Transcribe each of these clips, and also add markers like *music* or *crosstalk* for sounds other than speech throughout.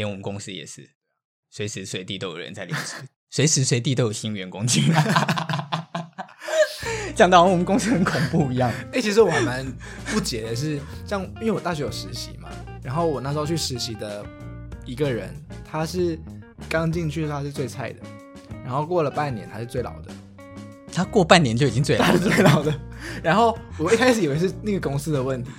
连我们公司也是，随时随地都有人在离职，*laughs* 随时随地都有新员工进来。*laughs* 讲到我们公司很恐怖一样。哎、欸，其实我还蛮不解的是，像因为我大学有实习嘛，然后我那时候去实习的一个人，他是刚进去他是最菜的，然后过了半年他是最老的。他过半年就已经最老了，最老的。*laughs* 然后我一开始以为是那个公司的问题，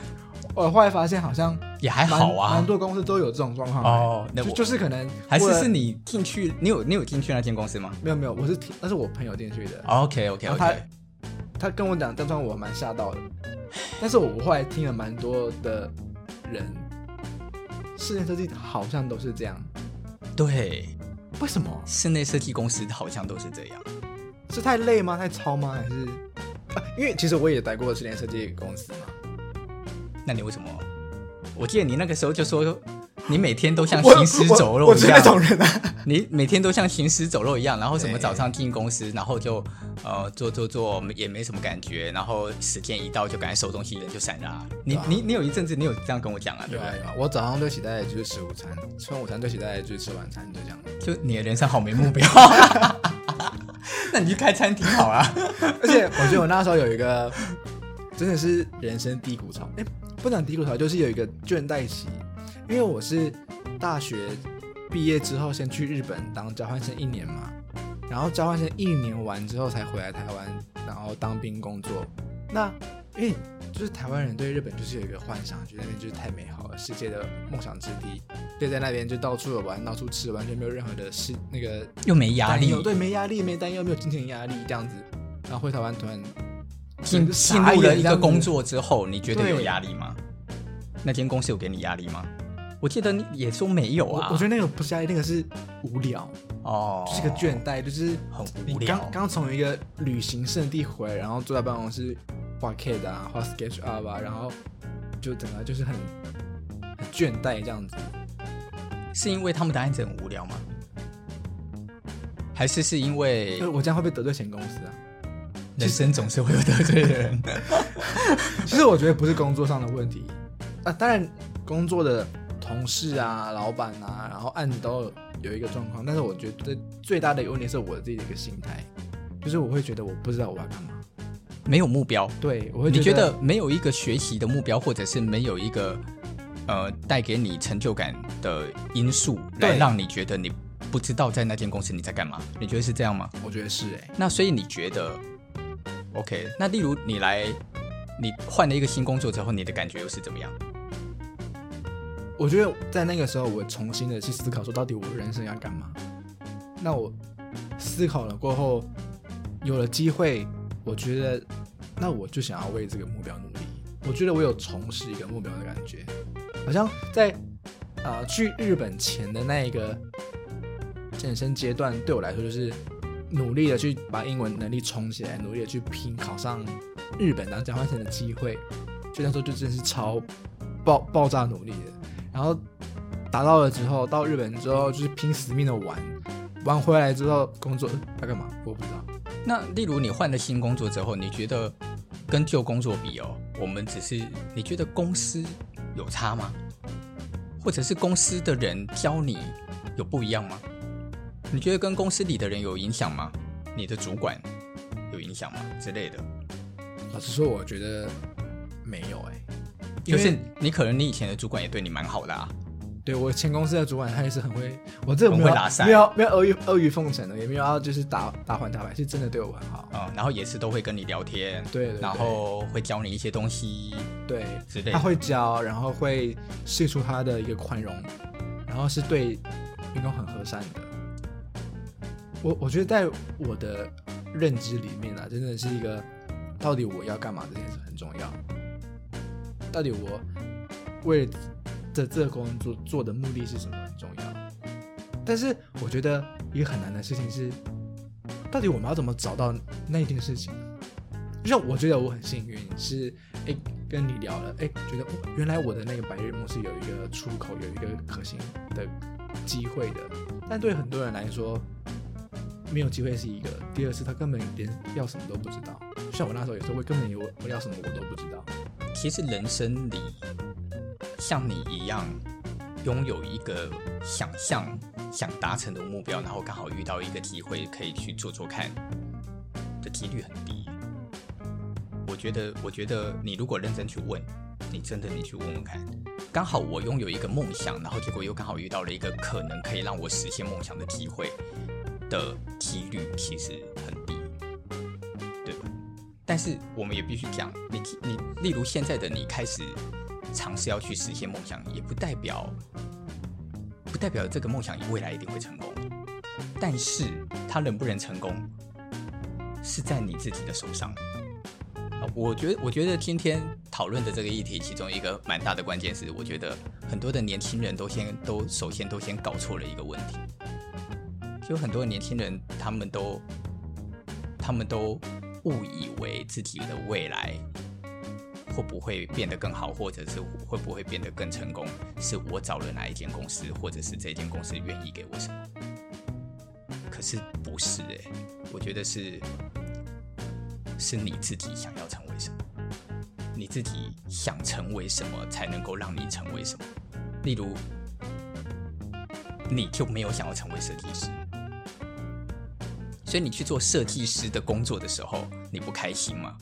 我后来发现好像也还好啊，蛮多公司都有这种状况哦。那就就是可能还是是你进去，你有你有进去那间公司吗？没有没有，我是听那是我朋友进去的。OK OK OK，他他跟我讲，这段我蛮吓到的。但是我后来听了蛮多的人，室内设计好像都是这样。对，为什么室内设计公司好像都是这样？是太累吗？太操吗？还是啊？因为其实我也待过室内设计公司嘛。那你为什么？我记得你那个时候就说，你每天都像行尸走肉一样。我，我，我是那种人啊。你每天都像行尸走肉一样，然后什么早上进公司，然后就呃做做做，也没什么感觉，然后时间一到就赶快收东西，人就散了。你你你有一阵子你有这样跟我讲啊？对吧？我早上最期待的就是吃午餐，吃完午餐最期待的就是吃晚餐，就这样。就你的人生好没目标。*laughs* 那你去开餐厅好啊！*laughs* 而且我觉得我那时候有一个真的是人生低谷潮，哎、欸，不讲低谷潮，就是有一个倦怠期。因为我是大学毕业之后先去日本当交换生一年嘛，然后交换生一年完之后才回来台湾，然后当兵工作。那因为就是台湾人对日本就是有一个幻想，觉得那边就是太美好了，世界的梦想之地。对，在那边就到处玩，到处吃，完全没有任何的事，那个又没压力，对，没压力，没担忧，没有金钱压力，这样子。然后回台湾突然进进入了一个工作之后，你觉得有压力吗？那间公司有给你压力吗？我记得你也说没有啊。我，我觉得那个不是压力，那个是无聊哦，就是个倦怠，就是很无聊。刚刚从一个旅行胜地回来，然后坐在办公室。画 CAD 啊，画 SketchUp 啊，然后就整个就是很很倦怠这样子。是因为他们的案子很无聊吗？还是是因为我这样会不会得罪前公司啊？人生总是会有得罪的人。*laughs* 其实我觉得不是工作上的问题啊，当然工作的同事啊、老板啊，然后案子都有一个状况，但是我觉得最大的一个问题是我自己的一个心态，就是我会觉得我不知道我要干嘛。没有目标，对，我会觉得你觉得没有一个学习的目标，或者是没有一个呃带给你成就感的因素，来让你觉得你不知道在那间公司你在干嘛？你觉得是这样吗？我觉得是哎、欸。那所以你觉得，OK？那例如你来，你换了一个新工作之后，你的感觉又是怎么样？我觉得在那个时候，我重新的去思考说，到底我人生要干嘛？那我思考了过后，有了机会。我觉得，那我就想要为这个目标努力。我觉得我有重拾一个目标的感觉，好像在啊、去日本前的那一个健身阶段，对我来说就是努力的去把英文能力冲起来，努力的去拼考上日本当交换生的机会。就那时候就真的是超爆爆炸努力的，然后达到了之后，到日本之后就是拼死命的玩，玩回来之后工作要干嘛？我不知道。那例如你换了新工作之后，你觉得跟旧工作比哦，我们只是你觉得公司有差吗？或者是公司的人教你有不一样吗？你觉得跟公司里的人有影响吗？你的主管有影响吗？之类的？老实说，我觉得没有哎、欸，就是你可能你以前的主管也对你蛮好的啊。对，我前公司的主管，他也是很会，我这个没有没有没有阿谀阿谀奉承的，也没有要就是打打还打牌，是真的对我很好。嗯，然后也是都会跟你聊天，对，对，对，然后会教你一些东西，对，之类的。他会教，然后会试出他的一个宽容，然后是对员工很和善的。我我觉得在我的认知里面啊，真的是一个到底我要干嘛这件事很重要。到底我为。这这个工作做的目的是什么很重要，但是我觉得一个很难的事情是，到底我们要怎么找到那件事情？就像我觉得我很幸运，是哎跟你聊了，哎觉得原来我的那个白日梦是有一个出口，有一个可行的机会的。但对很多人来说，没有机会是一个，第二次他根本连要什么都不知道。像我那时候也是，会根本有我要什么我都不知道。其实人生里。像你一样拥有一个想象、想达成的目标，然后刚好遇到一个机会可以去做做看的几率很低。我觉得，我觉得你如果认真去问，你真的你去问问看，刚好我拥有一个梦想，然后结果又刚好遇到了一个可能可以让我实现梦想的机会的几率，其实很低，对吧？但是我们也必须讲，你你，例如现在的你开始。尝试要去实现梦想，也不代表不代表这个梦想未来一定会成功。但是它能不能成功，是在你自己的手上。我觉得，我觉得今天讨论的这个议题，其中一个蛮大的关键是，我觉得很多的年轻人都先都首先都先搞错了一个问题。就很多年轻人，他们都他们都误以为自己的未来。会不会变得更好，或者是会不会变得更成功？是我找了哪一间公司，或者是这间公司愿意给我什么？可是不是哎，我觉得是是你自己想要成为什么，你自己想成为什么才能够让你成为什么。例如，你就没有想要成为设计师，所以你去做设计师的工作的时候，你不开心吗？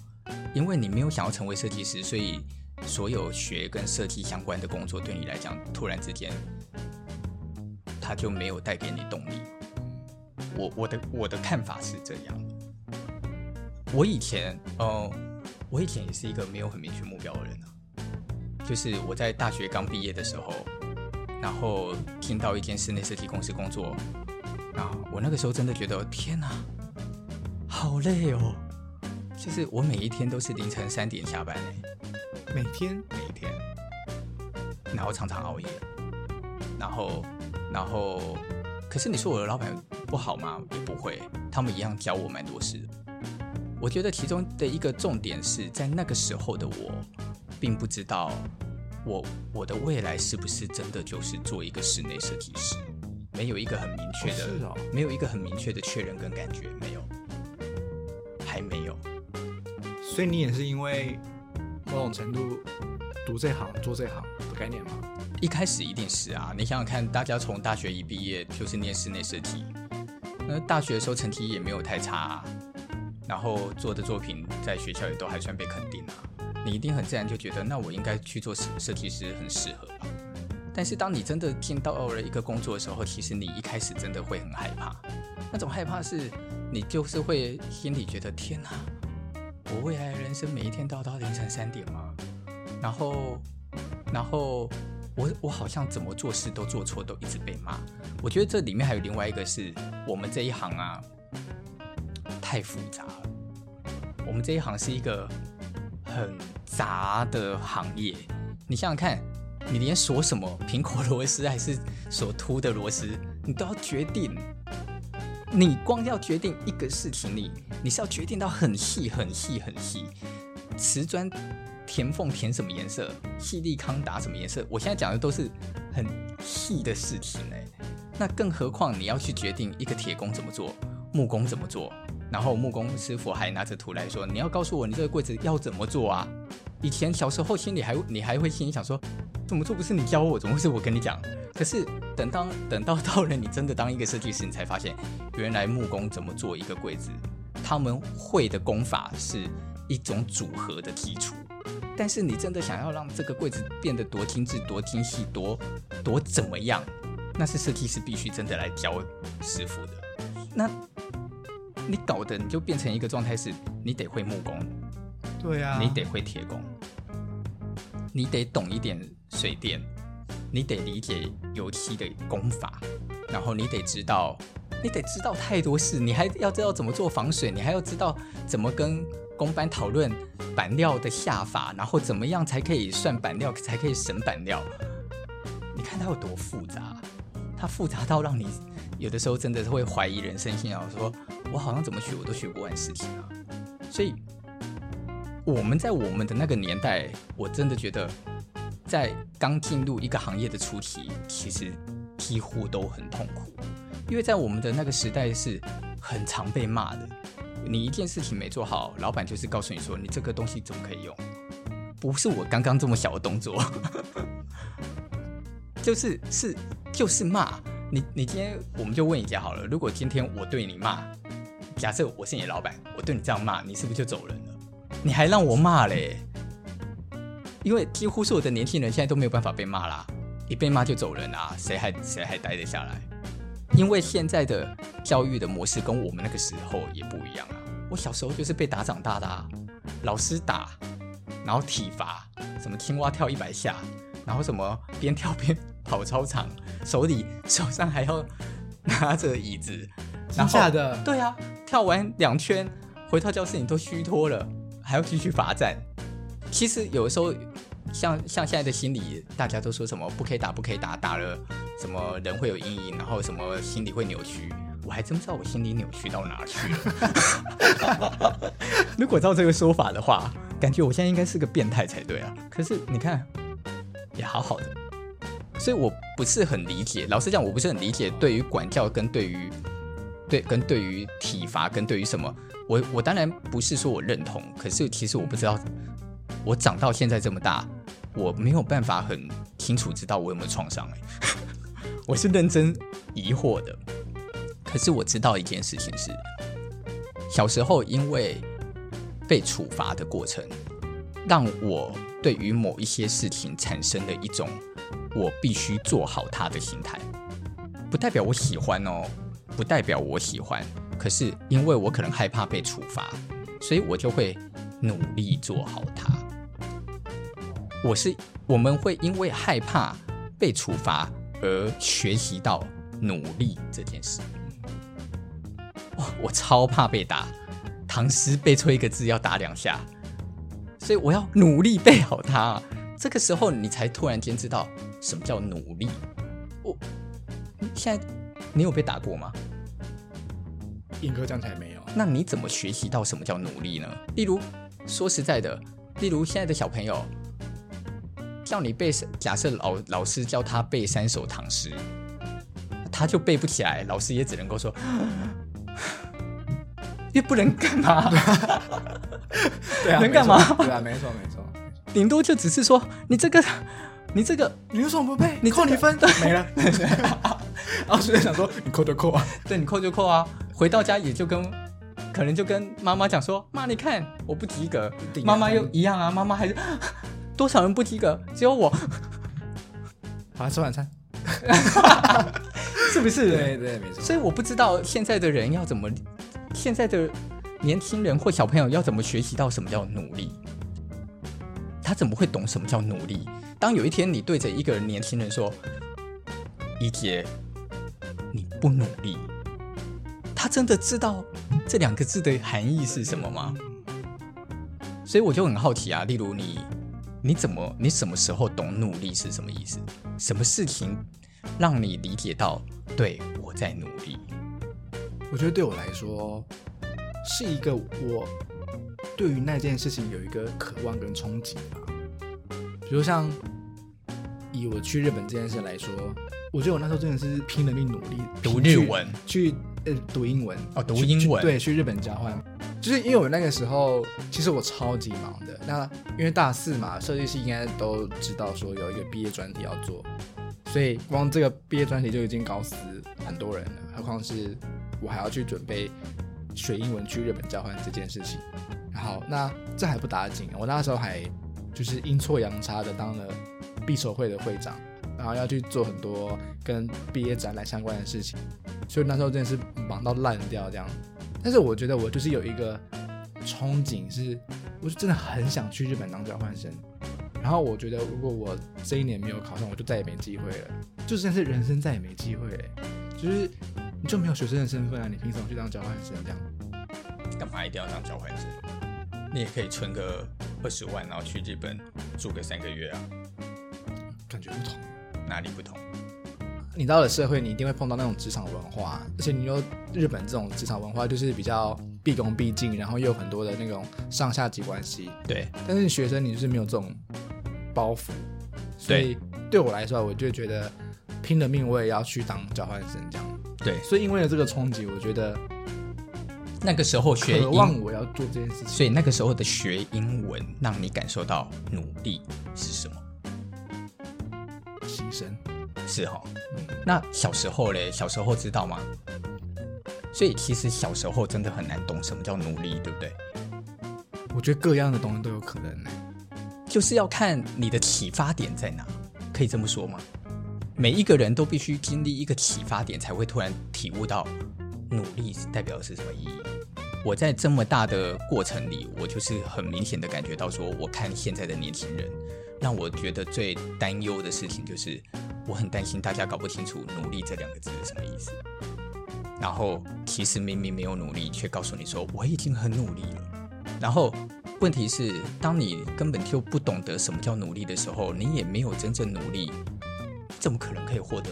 因为你没有想要成为设计师，所以所有学跟设计相关的工作对你来讲，突然之间，它就没有带给你动力。我我的我的看法是这样。我以前，呃，我以前也是一个没有很明确目标的人啊。就是我在大学刚毕业的时候，然后听到一间室内设计公司工作，我那个时候真的觉得天哪，好累哦。就是我每一天都是凌晨三点下班，每天每一天，然后常常熬夜，然后然后，可是你说我的老板不好吗？也不会，他们一样教我蛮多事。我觉得其中的一个重点是在那个时候的我，并不知道我我的未来是不是真的就是做一个室内设计师，没有一个很明确的，哦哦、没有一个很明确的确认跟感觉，没有，还没有。所以你也是因为某种程度读这行做这行的概念吗？一开始一定是啊，你想想看，大家从大学一毕业就是念室内设计，那大学的时候成绩也没有太差啊，然后做的作品在学校也都还算被肯定啊，你一定很自然就觉得，那我应该去做设设计师很适合吧？但是当你真的进到了一个工作的时候，其实你一开始真的会很害怕，那种害怕是你就是会心里觉得天哪。我未来人生每一天都要到凌晨三点吗？然后，然后我我好像怎么做事都做错，都一直被骂。我觉得这里面还有另外一个是我们这一行啊，太复杂了。我们这一行是一个很杂的行业。你想想看，你连锁什么苹果螺丝还是锁凸的螺丝，你都要决定。你光要决定一个事情，你你是要决定到很细很细很细，瓷砖填缝填什么颜色，细利康打什么颜色？我现在讲的都是很细的事情哎，那更何况你要去决定一个铁工怎么做，木工怎么做，然后木工师傅还拿着图来说，你要告诉我你这个柜子要怎么做啊？以前小时候心里还你还会心里想说，怎么做不是你教我，怎么会是我跟你讲？可是等当等到到了你真的当一个设计师，你才发现，原来木工怎么做一个柜子，他们会的工法是一种组合的基础。但是你真的想要让这个柜子变得多精致、多精细、多多怎么样，那是设计师必须真的来教师傅的。那你搞的你就变成一个状态是，你得会木工，对啊，你得会铁工，你得懂一点水电。你得理解油漆的工法，然后你得知道，你得知道太多事，你还要知道怎么做防水，你还要知道怎么跟工班讨论板料的下法，然后怎么样才可以算板料，才可以省板料。你看它有多复杂，它复杂到让你有的时候真的是会怀疑人生信仰，说我好像怎么学我都学不完事情啊。所以我们在我们的那个年代，我真的觉得。在刚进入一个行业的初期，其实几乎都很痛苦，因为在我们的那个时代是很常被骂的。你一件事情没做好，老板就是告诉你说：“你这个东西怎么可以用？”不是我刚刚这么小的动作，*laughs* 就是是就是骂你。你今天我们就问一下好了，如果今天我对你骂，假设我是你的老板，我对你这样骂，你是不是就走人了？你还让我骂嘞？因为几乎所有的年轻人现在都没有办法被骂啦，一被骂就走人啊，谁还谁还待得下来？因为现在的教育的模式跟我们那个时候也不一样啊。我小时候就是被打长大的啊，老师打，然后体罚，什么青蛙跳一百下，然后什么边跳边跑操场，手里手上还要拿着椅子，然后的？对啊，跳完两圈回到教室你都虚脱了，还要继续罚站。其实有的时候。像像现在的心理，大家都说什么不可以打，不可以打，打了什么人会有阴影，然后什么心理会扭曲。我还真不知道我心理扭曲到哪去了。*laughs* 如果照这个说法的话，感觉我现在应该是个变态才对啊。可是你看，也好好的，所以我不是很理解。老实讲，我不是很理解对于管教跟对于对跟对于体罚跟对于什么，我我当然不是说我认同，可是其实我不知道。我长到现在这么大，我没有办法很清楚知道我有没有创伤哎，*laughs* 我是认真疑惑的。可是我知道一件事情是，小时候因为被处罚的过程，让我对于某一些事情产生了一种我必须做好它的心态。不代表我喜欢哦，不代表我喜欢。可是因为我可能害怕被处罚，所以我就会努力做好它。我是我们会因为害怕被处罚而学习到努力这件事。哇，我超怕被打，唐诗背错一个字要打两下，所以我要努力背好它。这个时候你才突然间知道什么叫努力。我现在你有被打过吗？严格讲起来没有。那你怎么学习到什么叫努力呢？例如说实在的，例如现在的小朋友。叫你背，假设老老师教他背三首唐诗，他就背不起来，老师也只能够说，又不能干嘛？对啊，能干嘛？对啊，没错没错，顶多就只是说你这个，你这个，你为什么不背？你扣你分，对没了。*laughs* 然后学生想说，你扣就扣啊，对，你扣就扣啊。回到家也就跟，可能就跟妈妈讲说，妈，你看我不及格，妈妈又一样啊，妈妈还是。*laughs* 多少人不及格？只有我。好，吃晚餐，*laughs* 是不是？对对，没错。所以我不知道现在的人要怎么，现在的年轻人或小朋友要怎么学习到什么叫努力？他怎么会懂什么叫努力？当有一天你对着一个年轻人说：“一杰，你不努力。”他真的知道这两个字的含义是什么吗？所以我就很好奇啊，例如你。你怎么？你什么时候懂努力是什么意思？什么事情让你理解到，对，我在努力？我觉得对我来说，是一个我对于那件事情有一个渴望跟憧憬吧。比如像以我去日本这件事来说，我觉得我那时候真的是拼了命努力读日文，去呃读英文哦，读英文，对，去日本交换。就是因为我那个时候，其实我超级忙的。那因为大四嘛，设计系应该都知道说有一个毕业专题要做，所以光这个毕业专题就已经搞死很多人了。何况是我还要去准备学英文去日本交换这件事情。然后那这还不打紧，我那时候还就是阴错阳差的当了毕筹会的会长，然后要去做很多跟毕业展览相关的事情，所以那时候真的是忙到烂掉这样。但是我觉得我就是有一个憧憬，是我是真的很想去日本当交换生。然后我觉得如果我这一年没有考上，我就再也没机会了，就算是人生再也没机会了。就是你就没有学生的身份啊，你凭什么去当交换生这样？干嘛一定要当交换生？你也可以存个二十万，然后去日本住个三个月啊。感觉不同，哪里不同？你到了社会，你一定会碰到那种职场文化，而且你说日本这种职场文化就是比较毕恭毕敬，然后又有很多的那种上下级关系。对，但是学生你就是没有这种包袱，所以对我来说，我就觉得拼了命我也要去当交换生这样。对，所以因为了这个冲击，我觉得那个时候学渴望我要做这件事情，所以那个时候的学英文让你感受到努力是什么？是哈、哦。那小时候嘞，小时候知道吗？所以其实小时候真的很难懂什么叫努力，对不对？我觉得各样的东西都有可能呢，就是要看你的启发点在哪，可以这么说吗？每一个人都必须经历一个启发点，才会突然体悟到努力代表的是什么意义。我在这么大的过程里，我就是很明显的感觉到说，我看现在的年轻人，让我觉得最担忧的事情就是，我很担心大家搞不清楚“努力”这两个字是什么意思。然后，其实明明没有努力，却告诉你说我已经很努力了。然后，问题是，当你根本就不懂得什么叫努力的时候，你也没有真正努力，怎么可能可以获得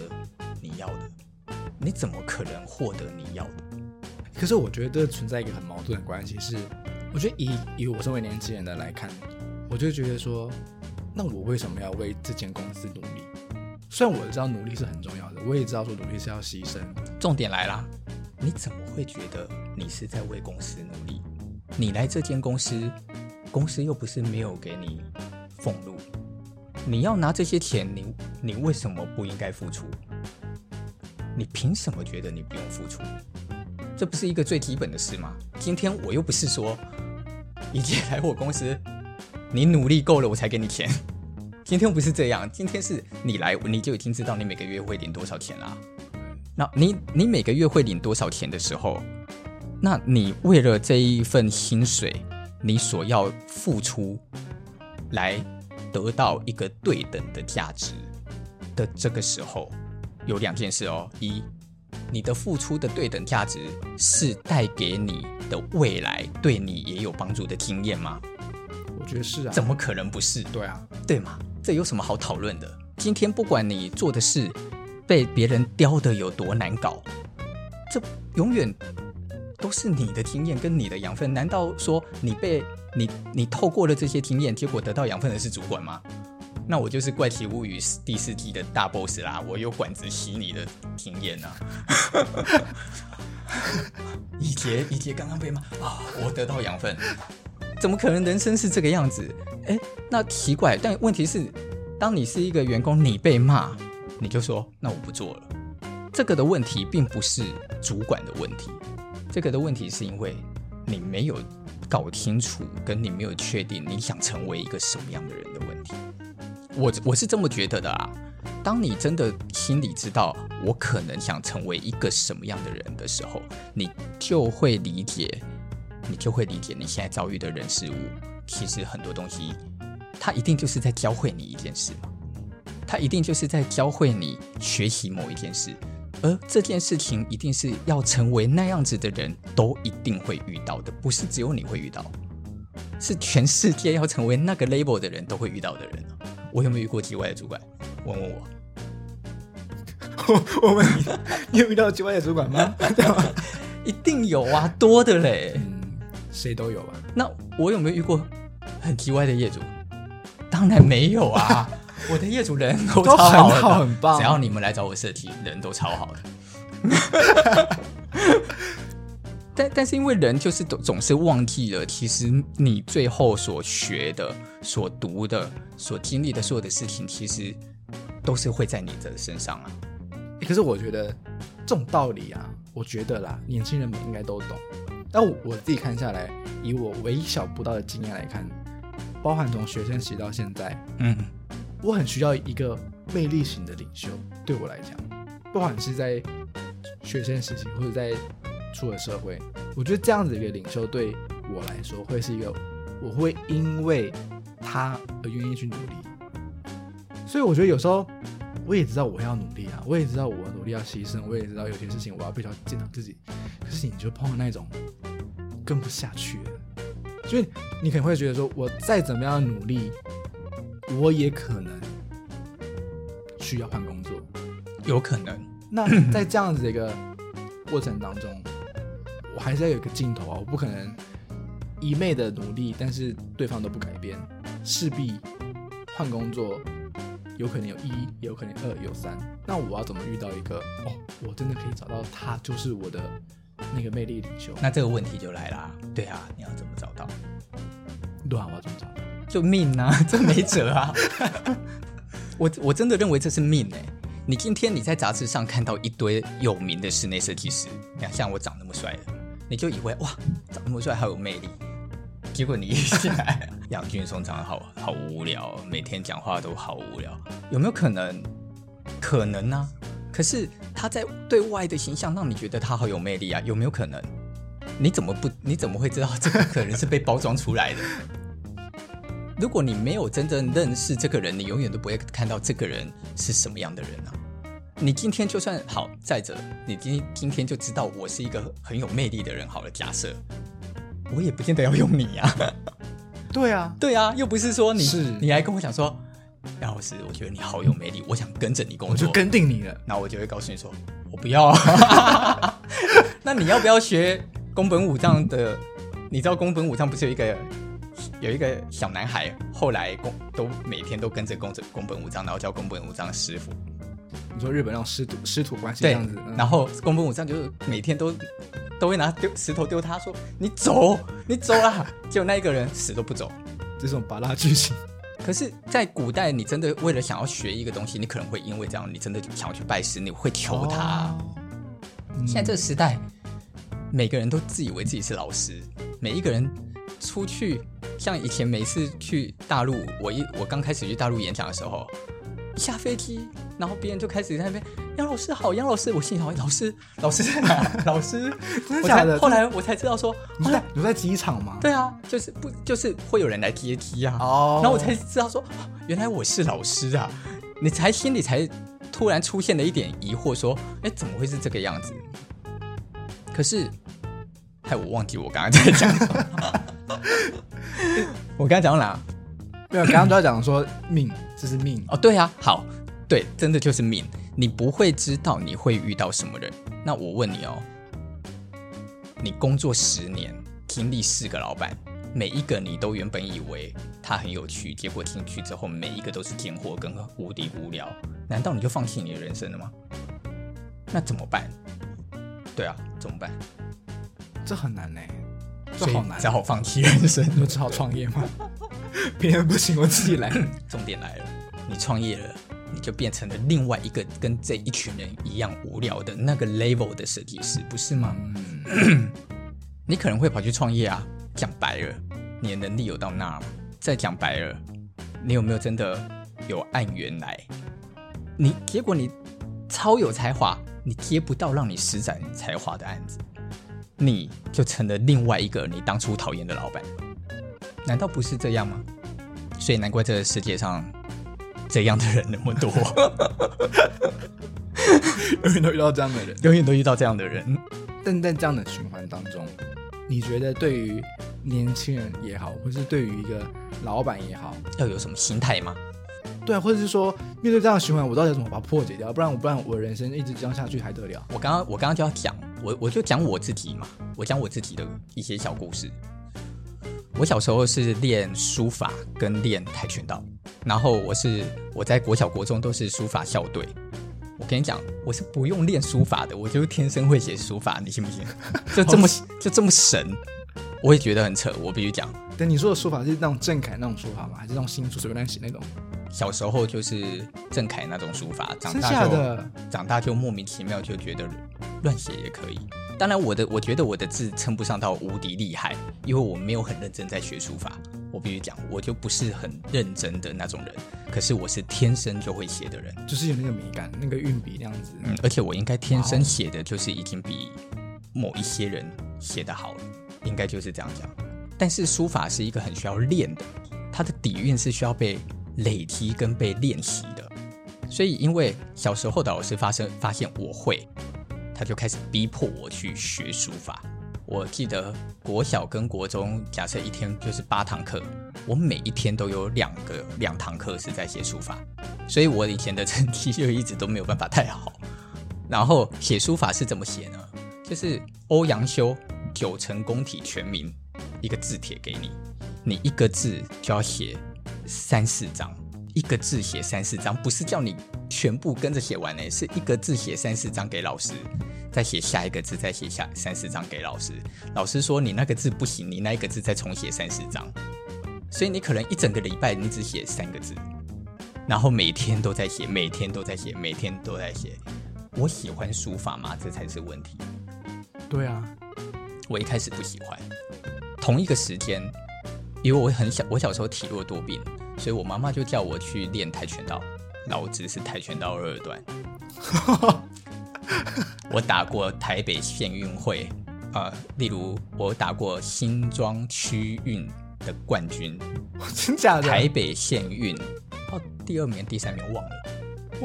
你要的？你怎么可能获得你要的？可是，我觉得存在一个很矛盾的关系，是，我觉得以以我身为年轻人的来看，我就觉得说，那我为什么要为这间公司努力？虽然我知道努力是很重要的，我也知道说努力是要牺牲。重点来啦，你怎么会觉得你是在为公司努力？你来这间公司，公司又不是没有给你俸禄，你要拿这些钱，你你为什么不应该付出？你凭什么觉得你不用付出？这不是一个最基本的事吗？今天我又不是说，一 *laughs* 进来我公司，你努力够了我才给你钱。*laughs* 今天不是这样，今天是你来，你就已经知道你每个月会领多少钱啦。那你你每个月会领多少钱的时候，那你为了这一份薪水，你所要付出，来得到一个对等的价值的这个时候，有两件事哦：一，你的付出的对等价值是带给你的未来对你也有帮助的经验吗？我觉得是啊。怎么可能不是？对啊，对嘛？这有什么好讨论的？今天不管你做的事被别人雕的有多难搞，这永远都是你的经验跟你的养分。难道说你被你你透过了这些经验，结果得到养分的是主管吗？那我就是《怪奇物语》第四季的大 boss 啦！我有管子洗你的经验啊！*laughs* 以杰以杰刚刚被骂啊，我得到养分。怎么可能人生是这个样子？哎，那奇怪。但问题是，当你是一个员工，你被骂，你就说那我不做了。这个的问题并不是主管的问题，这个的问题是因为你没有搞清楚，跟你没有确定你想成为一个什么样的人的问题。我我是这么觉得的啊。当你真的心里知道我可能想成为一个什么样的人的时候，你就会理解。你就会理解你现在遭遇的人事物，其实很多东西，它一定就是在教会你一件事嘛，它一定就是在教会你学习某一件事，而这件事情一定是要成为那样子的人都一定会遇到的，不是只有你会遇到，是全世界要成为那个 label 的人都会遇到的人。我有没有遇过机歪的主管？问问我。我 *laughs* 我问你，你有遇到机歪的主管吗？*laughs* 一定有啊，多的嘞。谁都有吧？那我有没有遇过很奇怪的业主？当然没有啊！*laughs* 我的业主人都超好，很好，很棒。只要你们来找我设计，人都超好的。*laughs* 但但是因为人就是总总是忘记了，其实你最后所学的、所读的、所经历的所有的事情，其实都是会在你的身上啊。可是我觉得这种道理啊，我觉得啦，年轻人们应该都懂。但我自己看下来，以我微小不到的经验来看，包含从学生时期到现在，嗯，我很需要一个魅力型的领袖。对我来讲，不管是在学生时期或者在出了社会，我觉得这样子的一个领袖对我来说，会是一个我会因为他而愿意去努力。所以我觉得有时候我也知道我要努力啊，我也知道我努力要牺牲，我也知道有些事情我要比较见到自己。可是你就碰到那种。跟不下去了，所以你可能会觉得说，我再怎么样努力，我也可能需要换工作，有可能。那 *clears throat* 在这样子的一个过程当中，我还是要有一个尽头啊！我不可能一昧的努力，但是对方都不改变，势必换工作，有可能有一，也有可能二，有三。那我要怎么遇到一个哦，我真的可以找到他，就是我的。那个魅力领袖，那这个问题就来了。对啊，你要怎么找到？对啊，我要怎么找到？就命啊，*laughs* 这没辙啊。*laughs* 我我真的认为这是命哎、欸。你今天你在杂志上看到一堆有名的室内设计师，你看像我长那么帅的，你就以为哇，长那么帅好有魅力。结果你一进来，*laughs* 杨俊松长得好好无聊，每天讲话都好无聊。有没有可能？可能呢、啊？可是他在对外的形象让你觉得他好有魅力啊？有没有可能？你怎么不？你怎么会知道这个可能是被包装出来的？*laughs* 如果你没有真正认识这个人，你永远都不会看到这个人是什么样的人啊！你今天就算好，再者，你今今天就知道我是一个很有魅力的人，好了，假设。我也不见得要用你呀，对啊，对啊，又不是说你是你还跟我讲说，杨老师，我觉得你好有魅力，我想跟着你工作，我就跟定你了。那我就会告诉你说，我不要啊。*laughs* 那你要不要学宫本武藏的？你知道宫本武藏不是有一个有一个小男孩，后来宫都每天都跟着宫着宫本武藏，然后叫宫本武藏师傅。你说日本那种师徒师徒关系这样子，然后宫本武藏就是每天都。都会拿丢石头丢他，说：“你走，你走啦！” *laughs* 结果那一个人死都不走，这种巴拉剧情。可是，在古代，你真的为了想要学一个东西，你可能会因为这样，你真的想要去拜师，你会求他。哦嗯、现在这个时代，每个人都自以为自己是老师，每一个人出去，像以前每次去大陆，我一我刚开始去大陆演讲的时候，下飞机。然后别人就开始在那边，杨老师好，杨老师，我心想，老师，老师在哪？*laughs* 老师，真的假的？后来我才知道说，你在你在机场吗？对啊，就是不就是会有人来接机啊。哦，然后我才知道说，原来我是老师啊。你才心里才突然出现了一点疑惑，说，哎，怎么会是这个样子？可是，害我忘记我刚刚在讲什么。*laughs* 我刚刚讲到哪？没有，刚刚都在讲说命，这是命哦。对啊，好。对，真的就是命。你不会知道你会遇到什么人。那我问你哦，你工作十年，经历四个老板，每一个你都原本以为他很有趣，结果进去之后，每一个都是贱货跟无敌无聊。难道你就放弃你的人生了吗？那怎么办？对啊，怎么办？这很难呢，这好难，只好放弃人生，就只好创业吗？*laughs* 别人不行，我自己来。重点来了，你创业了。你就变成了另外一个跟这一群人一样无聊的那个 level 的设计师，不是吗？嗯、*clears throat* 你可能会跑去创业啊。讲白了，你的能力有到那吗？再讲白了，你有没有真的有按原来？你结果你超有才华，你接不到让你施展才华的案子，你就成了另外一个你当初讨厌的老板。难道不是这样吗？所以难怪这个世界上。这样的人那么多，*laughs* 永远都遇到这样的人，永远都遇到这样的人。但在这样的循环当中，你觉得对于年轻人也好，或是对于一个老板也好，要有什么心态吗？对啊，或者是说面对这样的循环，我到底怎么把它破解掉？不然我不然我人生一直这样下去还得了？我刚刚我刚刚就要讲，我我就讲我自己嘛，我讲我自己的一些小故事。我小时候是练书法跟练跆拳道，然后我是我在国小国中都是书法校队。我跟你讲，我是不用练书法的，我就是天生会写书法，你信不信？就这么就这么神，我也觉得很扯。我必须讲，但你说的书法是那种正楷那种书法吗？还是那种新书随便乱写那种？小时候就是正楷那种书法，长大就长大就莫名其妙就觉得乱写也可以。当然，我的我觉得我的字称不上到无敌厉害，因为我没有很认真在学书法。我必须讲，我就不是很认真的那种人。可是我是天生就会写的人，就是有那个美感，那个运笔那样子。嗯，而且我应该天生写的就是已经比某一些人写的好了，应该就是这样讲。但是书法是一个很需要练的，它的底蕴是需要被累积跟被练习的。所以，因为小时候的老师发生发现我会。他就开始逼迫我去学书法。我记得国小跟国中，假设一天就是八堂课，我每一天都有两个两堂课是在写书法，所以我以前的成绩就一直都没有办法太好。然后写书法是怎么写呢？就是欧阳修九成宫体全名一个字帖给你，你一个字就要写三四张，一个字写三四张，不是叫你全部跟着写完呢，是一个字写三四张给老师。再写下一个字，再写下三四张给老师。老师说你那个字不行，你那一个字再重写三四张。所以你可能一整个礼拜你只写三个字，然后每天都在写，每天都在写，每天都在写。我喜欢书法吗？这才是问题。对啊，我一开始不喜欢。同一个时间，因为我很小，我小时候体弱多病，所以我妈妈就叫我去练跆拳道。老子是跆拳道二段。*laughs* 我打过台北县运会，啊、呃，例如我打过新庄区运的冠军，真假的？台北县运，哦，第二名、第三名忘了。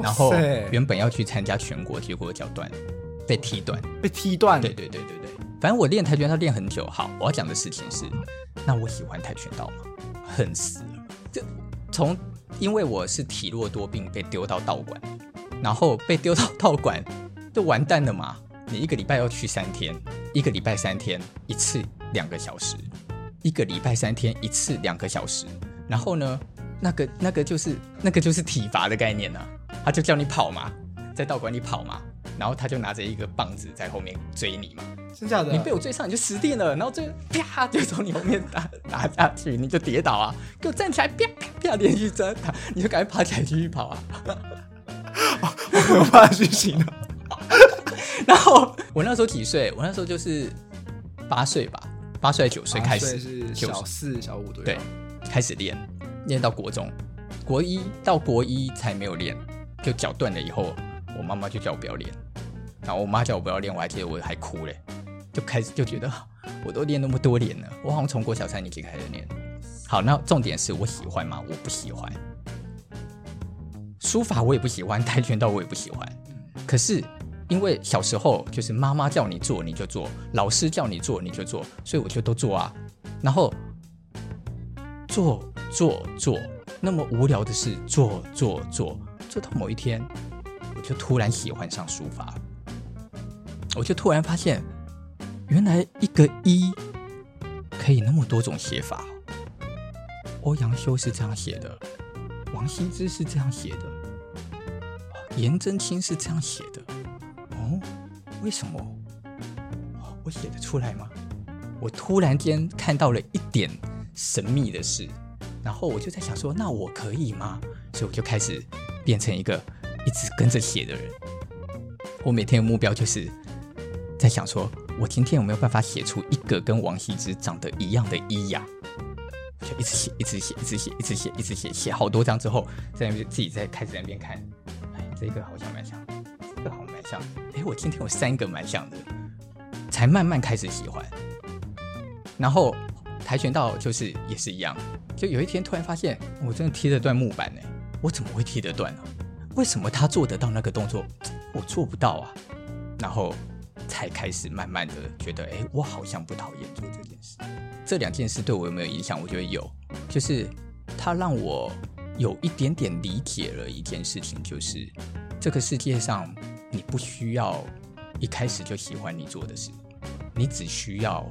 然后原本要去参加全国，结果脚断，被踢断，被踢断。对对对对对，反正我练跆拳道练很久。好，我要讲的事情是，那我喜欢跆拳道吗？恨死了！就从因为我是体弱多病，被丢到道馆，然后被丢到道馆。就完蛋了嘛！你一个礼拜要去三天，一个礼拜三天一次两个小时，一个礼拜三天一次两个小时。然后呢，那个那个就是那个就是体罚的概念呢、啊。他就叫你跑嘛，在道馆里跑嘛，然后他就拿着一个棒子在后面追你嘛。真的假的？你被我追上你就死定了，然后就啪就从你后面打打下去，你就跌倒啊！给我站起来，啪啪啪连续这样打，你就赶快爬起来继续跑啊！*laughs* 我没有办法去行了。*laughs* 然后我那时候几岁？我那时候就是八岁吧，八岁九岁开始是小四小五对，对，开始练，练到国中，国一到国一才没有练，就脚断了以后，我妈妈就叫我不要练，然后我妈叫我不要练，我还记得我还哭嘞，就开始就觉得我都练那么多年了，我好像从国小三年级开始练。好，那重点是我喜欢吗？我不喜欢，书法我也不喜欢，跆拳道我也不喜欢，可是。因为小时候就是妈妈叫你做你就做，老师叫你做你就做，所以我就都做啊。然后做做做，那么无聊的事做做做，做到某一天，就突然喜欢上书法。我就突然发现，原来一个一可以那么多种写法。欧阳修是这样写的，王羲之是这样写的，颜真卿是这样写的。哦为什么我写得出来吗？我突然间看到了一点神秘的事，然后我就在想说，那我可以吗？所以我就开始变成一个一直跟着写的人。我每天的目标就是在想说，我今天有没有办法写出一个跟王羲之长得一样的“一”呀？就一直写，一直写，一直写，一直写，一直写，写好多张之后，在那边自己在开始在那边看，哎，这个好像蛮像。这个好蛮像，哎，我今天有三个蛮像的，才慢慢开始喜欢。然后跆拳道就是也是一样，就有一天突然发现，我真的踢得断木板呢，我怎么会踢得断呢？为什么他做得到那个动作，*tsk* 我做不到啊？然后才开始慢慢的觉得，哎，我好像不讨厌做这件事。这两件事对我有没有影响？我觉得有，就是他让我有一点点理解了一件事情，就是这个世界上。你不需要一开始就喜欢你做的事，你只需要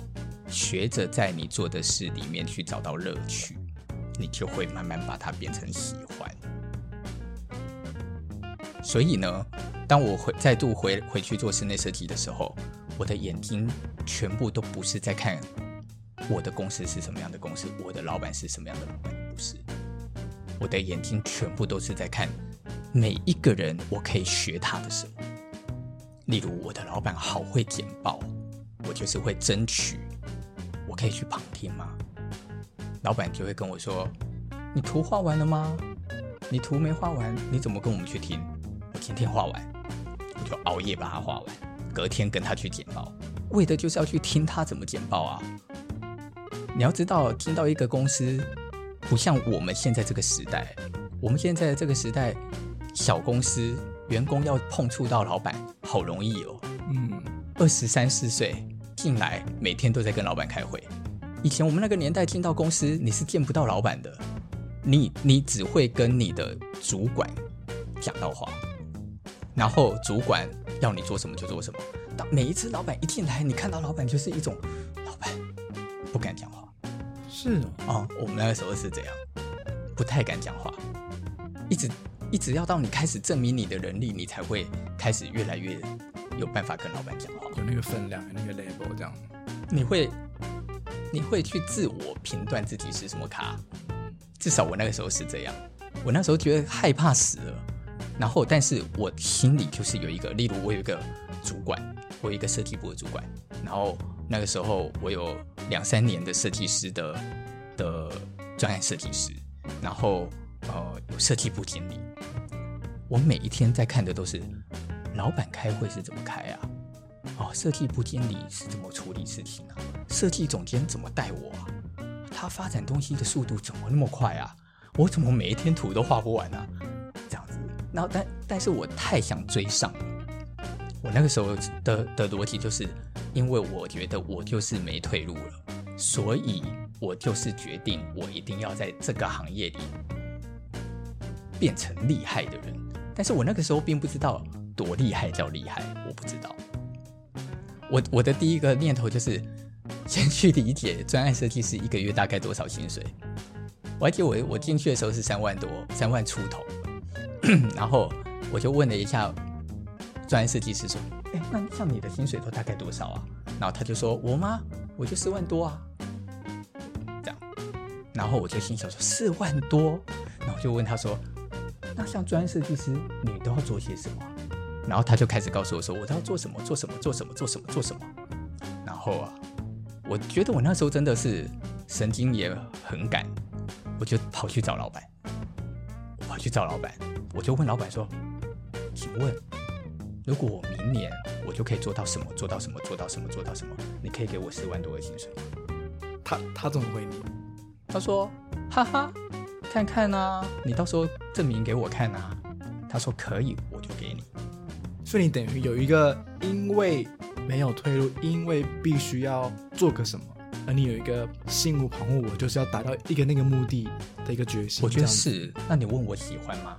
学着在你做的事里面去找到乐趣，你就会慢慢把它变成喜欢。所以呢，当我回再度回回去做室内设计的时候，我的眼睛全部都不是在看我的公司是什么样的公司，我的老板是什么样的老板，不是，我的眼睛全部都是在看每一个人，我可以学他的什么。例如，我的老板好会简报，我就是会争取，我可以去旁听吗？老板就会跟我说：“你图画完了吗？你图没画完，你怎么跟我们去听？我今天画完，我就熬夜把它画完，隔天跟他去简报，为的就是要去听他怎么简报啊！你要知道，听到一个公司，不像我们现在这个时代，我们现在的这个时代，小公司。”员工要碰触到老板，好容易哦。嗯，二十三四岁进来，每天都在跟老板开会。以前我们那个年代进到公司，你是见不到老板的，你你只会跟你的主管讲到话，然后主管要你做什么就做什么。当每一次老板一进来，你看到老板就是一种老板不敢讲话。是哦，哦，我们那个时候是这样，不太敢讲话，一直。一直要到你开始证明你的能力，你才会开始越来越有办法跟老板讲话，有那个分量，有那个 level 这样。你会，你会去自我评断自己是什么咖，至少我那个时候是这样。我那时候觉得害怕死了。然后，但是我心里就是有一个，例如我有一个主管，我有一个设计部的主管。然后那个时候我有两三年的设计师的的专业设计师，然后呃有设计部经理。我每一天在看的都是老板开会是怎么开啊？哦，设计部经理是怎么处理事情啊？设计总监怎么带我啊？他发展东西的速度怎么那么快啊？我怎么每一天图都画不完啊？然后但但是我太想追上了。我那个时候的的逻辑就是，因为我觉得我就是没退路了，所以我就是决定我一定要在这个行业里变成厉害的人。但是我那个时候并不知道多厉害叫厉害，我不知道。我我的第一个念头就是先去理解专案设计师一个月大概多少薪水。我还记得我我进去的时候是三万多，三万出头。然后我就问了一下专案设计师说：“哎，那像你的薪水都大概多少啊？”然后他就说：“我吗？我就四万多啊。”这样。然后我就心想说：“四万多？”然后就问他说。那像专业设计师，你都要做些什么？然后他就开始告诉我说，我都要做什么，做什么，做什么，做什么，做什么。然后啊，我觉得我那时候真的是神经也很赶，我就跑去找老板，我跑去找老板，我就问老板说：“请问，如果我明年我就可以做到什么，做到什么，做到什么，做到什么，你可以给我四万多的薪水？”他他怎么回你？他说：“哈哈。”看看啊，你到时候证明给我看啊。他说可以，我就给你。所以你等于有一个，因为没有退路，因为必须要做个什么，而你有一个心无旁骛，我就是要达到一个那个目的的一个决心。我觉得是。那你问我喜欢吗？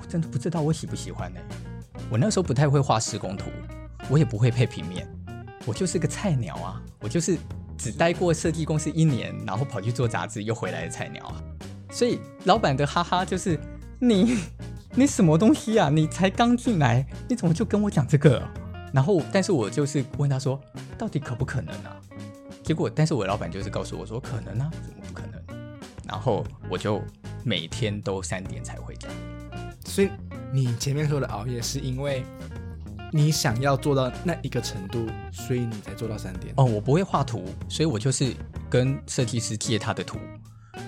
我真的不知道我喜不喜欢呢、我那时候不太会画施工图，我也不会配平面，我就是个菜鸟啊。我就是只待过设计公司一年，然后跑去做杂志又回来的菜鸟啊。所以老板的哈哈就是你，*laughs* 你什么东西啊？你才刚进来，你怎么就跟我讲这个？然后，但是我就是问他说，到底可不可能啊？结果，但是我老板就是告诉我说，可能啊，怎么不可能？然后我就每天都三点才回家。所以你前面说的熬夜，是因为你想要做到那一个程度，所以你才做到三点。哦，我不会画图，所以我就是跟设计师借他的图，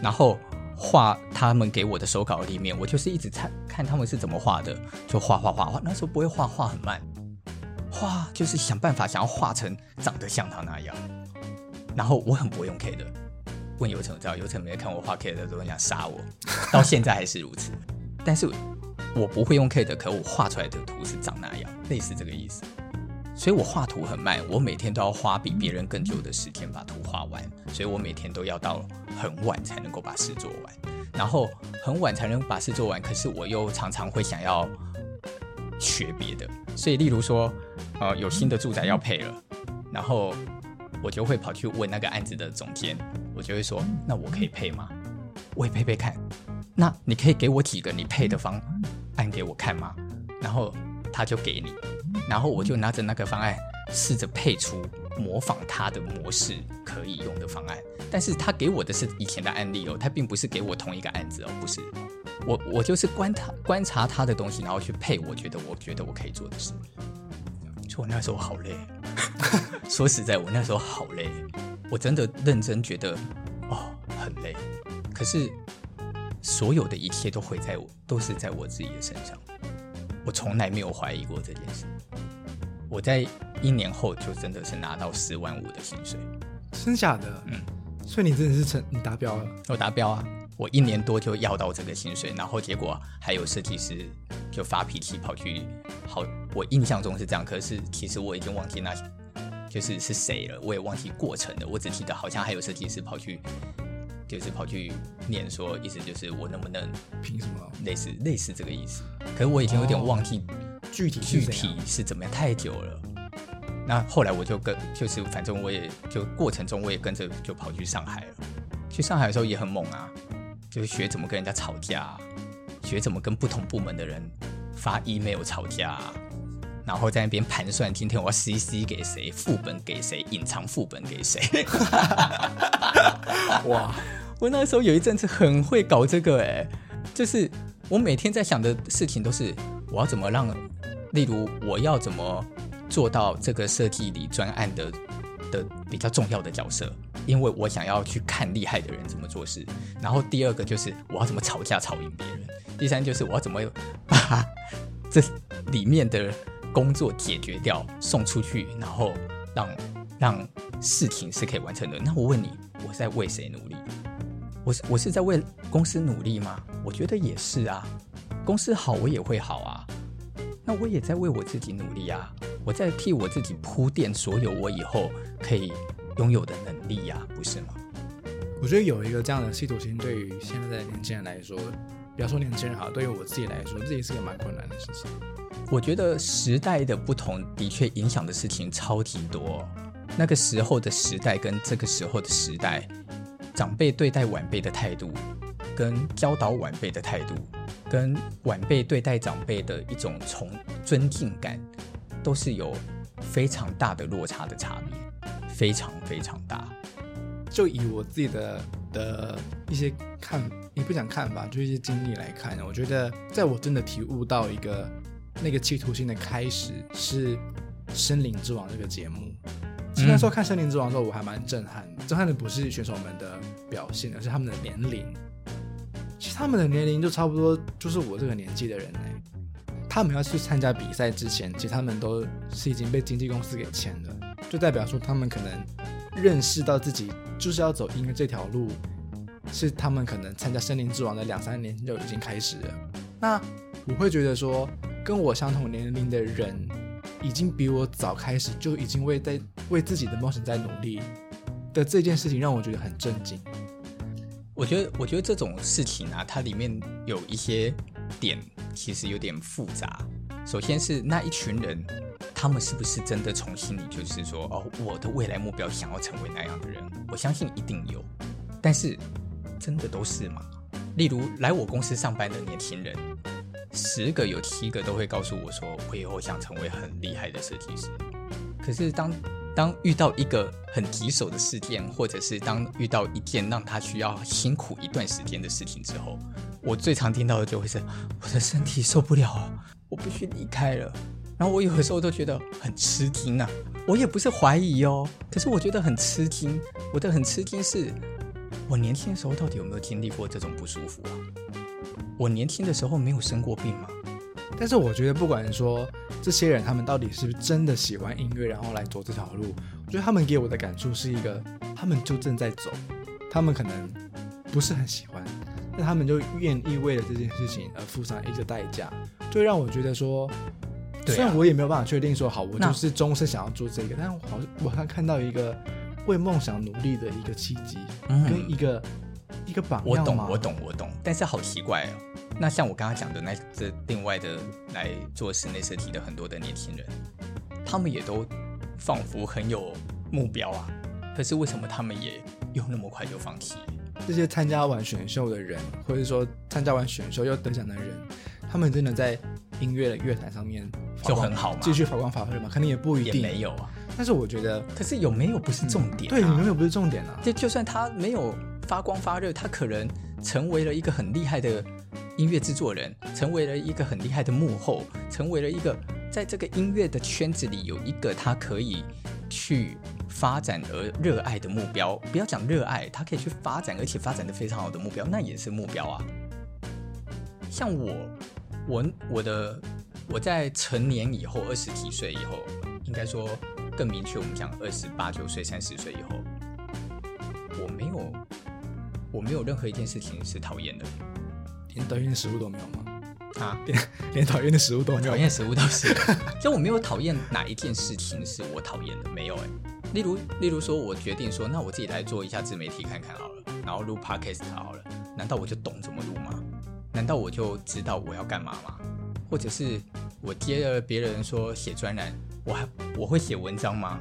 然后。画他们给我的手稿里面，我就是一直看看他们是怎么画的，就画画画画。那时候不会画画很慢，画就是想办法想要画成长得像他那样。然后我很不会用 K 的，问尤成知道，游成没看我画 K 的都很想杀我，到现在还是如此。但是我不会用 K 的，可我画出来的图是长那样，类似这个意思。所以我画图很慢，我每天都要花比别人更久的时间把图画完，所以我每天都要到很晚才能够把事做完，然后很晚才能把事做完。可是我又常常会想要学别的，所以例如说，呃，有新的住宅要配了，然后我就会跑去问那个案子的总监，我就会说，那我可以配吗？我也配配看。那你可以给我几个你配的方案给我看吗？然后他就给你。然后我就拿着那个方案，试着配出模仿他的模式可以用的方案。但是他给我的是以前的案例哦，他并不是给我同一个案子哦，不是。我我就是观察观察他的东西，然后去配我觉得我觉得我可以做的事。就我那时候好累，*laughs* 说实在，我那时候好累，我真的认真觉得哦很累。可是所有的一切都毁在我，都是在我自己的身上。我从来没有怀疑过这件事。我在一年后就真的是拿到四万五的薪水，真假的？嗯，所以你真的是成，你达标了。我达标啊！我一年多就要到这个薪水，然后结果还有设计师就发脾气跑去，好，我印象中是这样，可是其实我已经忘记那，就是是谁了，我也忘记过程了，我只记得好像还有设计师跑去。就是跑去念说，意思就是我能不能凭什么？类似类似这个意思。可是我已经有点忘记具体具体是怎么样，太久了。那后来我就跟就是反正我也就过程中我也跟着就跑去上海了。去上海的时候也很猛啊，就是学怎么跟人家吵架，学怎么跟不同部门的人发 email 吵架，然后在那边盘算今天我要 CC 给谁，副本给谁，隐藏副本给谁。哇！*laughs* 我那时候有一阵子很会搞这个哎，就是我每天在想的事情都是我要怎么让，例如我要怎么做到这个设计里专案的的比较重要的角色，因为我想要去看厉害的人怎么做事。然后第二个就是我要怎么吵架吵赢别人。第三就是我要怎么把这里面的工作解决掉，送出去，然后让让事情是可以完成的。那我问你，我在为谁努力？我是我是在为公司努力吗？我觉得也是啊。公司好，我也会好啊。那我也在为我自己努力啊。我在替我自己铺垫所有我以后可以拥有的能力呀，不是吗？我觉得有一个这样的企图心，对于现在的年轻人来说，不要说年轻人好，对于我自己来说，这也是个蛮困难的事情。我觉得时代的不同的确影响的事情超级多。那个时候的时代跟这个时候的时代。长辈对待晚辈的态度，跟教导晚辈的态度，跟晚辈对待长辈的一种从尊敬感，都是有非常大的落差的差别，非常非常大。就以我自己的的一些看，也不讲看法，就一些经历来看，我觉得在我真的体悟到一个那个企图心的开始，是《森林之王》这个节目。那时候看《森林之王》的时候，我还蛮震撼的。震撼的不是选手们的表现，而是他们的年龄。其实他们的年龄就差不多，就是我这个年纪的人呢。他们要去参加比赛之前，其实他们都是已经被经纪公司给签了，就代表说他们可能认识到自己就是要走音乐这条路，是他们可能参加《森林之王》的两三年就已经开始了。那我会觉得说，跟我相同年龄的人。已经比我早开始，就已经为在为自己的梦想在努力的这件事情，让我觉得很震惊。我觉得，我觉得这种事情啊，它里面有一些点其实有点复杂。首先是那一群人，他们是不是真的从心里就是说，哦，我的未来目标想要成为那样的人？我相信一定有，但是真的都是吗？例如来我公司上班的年轻人。十个有七个都会告诉我说，我以后想成为很厉害的设计师。可是当当遇到一个很棘手的事件，或者是当遇到一件让他需要辛苦一段时间的事情之后，我最常听到的就会是我的身体受不了啊，我必须离开了。然后我有的时候都觉得很吃惊啊，我也不是怀疑哦，可是我觉得很吃惊。我的很吃惊是，我年轻的时候到底有没有经历过这种不舒服啊？我年轻的时候没有生过病吗？但是我觉得，不管说这些人他们到底是不是真的喜欢音乐，然后来走这条路，我觉得他们给我的感触是一个，他们就正在走，他们可能不是很喜欢，但他们就愿意为了这件事情而付上一个代价，就让我觉得说，虽然我也没有办法确定说，好，我就是终身想要做这个，但我好像我好像看到一个为梦想努力的一个契机，跟一个。一个榜样，我懂，我懂，我懂。但是好奇怪哦。那像我刚刚讲的那这另外的来做室内设计的很多的年轻人，他们也都仿佛很有目标啊。可是为什么他们也又那么快就放弃？这些参加完选秀的人，或者说参加完选秀又得奖的人，他们真的在音乐的乐坛上面就很好吗？继续发光发热吗？肯定也不一定。也没有啊。但是我觉得，可是有没有不是重点啊？对，有没有不是重点啊？就就算他没有。发光发热，他可能成为了一个很厉害的音乐制作人，成为了一个很厉害的幕后，成为了一个在这个音乐的圈子里有一个他可以去发展而热爱的目标。不要讲热爱，他可以去发展，而且发展的非常好的目标，那也是目标啊。像我，我我的我在成年以后，二十几岁以后，应该说更明确，我们讲二十八九岁、三十岁以后，我没有。我没有任何一件事情是讨厌的，连讨厌的食物都没有吗？啊，*laughs* 连连讨厌的食物都没有？讨厌食物倒是，*laughs* 就我没有讨厌哪一件事情是我讨厌的，没有哎。例如，例如说，我决定说，那我自己来做一下自媒体看看好了，然后录 podcast 好了，难道我就懂怎么录吗？难道我就知道我要干嘛吗？或者是我接了别人说写专栏，我还我会写文章吗？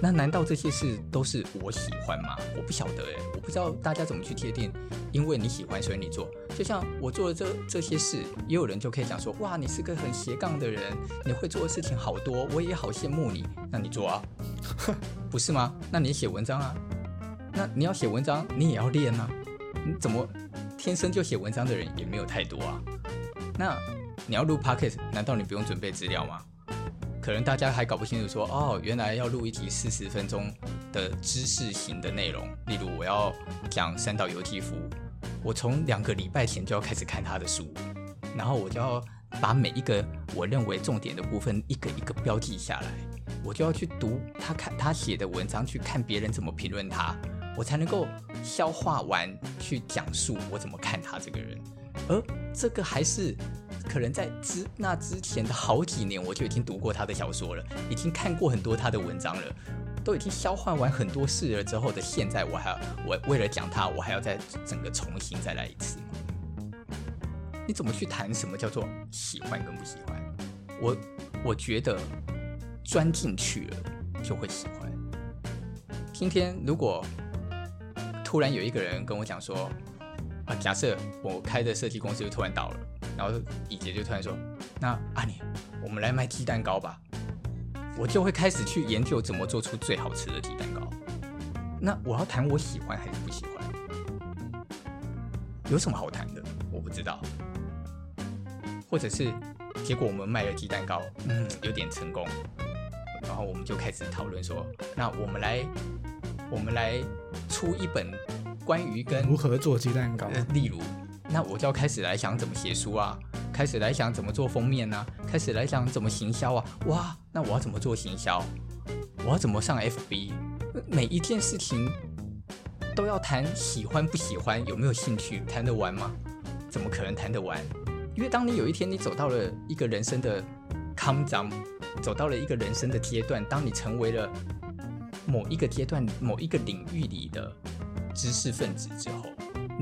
那难道这些事都是我喜欢吗？我不晓得诶，我不知道大家怎么去界定。因为你喜欢，所以你做。就像我做的这这些事，也有人就可以讲说：哇，你是个很斜杠的人，你会做的事情好多，我也好羡慕你。那你做啊，*laughs* 不是吗？那你写文章啊，那你要写文章，你也要练啊。你怎么天生就写文章的人也没有太多啊。那你要录 Podcast，难道你不用准备资料吗？可能大家还搞不清楚说，哦，原来要录一集四十分钟的知识型的内容。例如，我要讲三岛由纪夫，我从两个礼拜前就要开始看他的书，然后我就要把每一个我认为重点的部分一个一个标记下来，我就要去读他看他写的文章，去看别人怎么评论他，我才能够消化完去讲述我怎么看他这个人。而这个还是。可能在之那之前的好几年，我就已经读过他的小说了，已经看过很多他的文章了，都已经消化完很多事了之后的现在，我还要我为了讲他，我还要再整个重新再来一次。你怎么去谈什么叫做喜欢跟不喜欢？我我觉得钻进去了就会喜欢。今天如果突然有一个人跟我讲说，啊，假设我开的设计公司就突然倒了。然后以杰就突然说：“那阿年，我们来卖鸡蛋糕吧。”我就会开始去研究怎么做出最好吃的鸡蛋糕。那我要谈我喜欢还是不喜欢？有什么好谈的？我不知道。或者是结果我们卖了鸡蛋糕，嗯，有点成功，然后我们就开始讨论说：“那我们来，我们来出一本关于跟如何做鸡蛋糕，例如。”那我就要开始来想怎么写书啊，开始来想怎么做封面啊，开始来想怎么行销啊。哇，那我要怎么做行销？我要怎么上 FB？每一件事情都要谈喜欢不喜欢，有没有兴趣，谈得完吗？怎么可能谈得完？因为当你有一天你走到了一个人生的康张，走到了一个人生的阶段，当你成为了某一个阶段、某一个领域里的知识分子之后。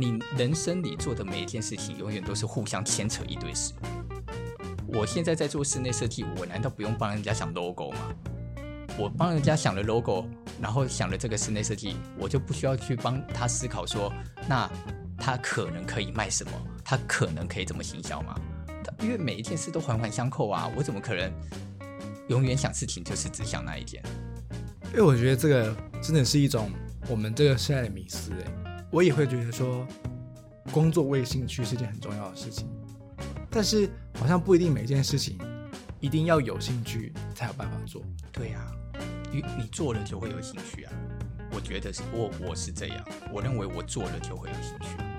你人生里做的每一件事情，永远都是互相牵扯一堆事。我现在在做室内设计，我难道不用帮人家想 logo 吗？我帮人家想了 logo，然后想了这个室内设计，我就不需要去帮他思考说，那他可能可以卖什么？他可能可以怎么行销吗？因为每一件事都环环相扣啊，我怎么可能永远想事情就是只想那一件？因为我觉得这个真的是一种我们这个时代的迷思，哎。我也会觉得说，工作为兴趣是件很重要的事情，但是好像不一定每件事情一定要有兴趣才有办法做。对呀，你你做了就会有兴趣啊。我觉得是我我是这样，我认为我做了就会有兴趣。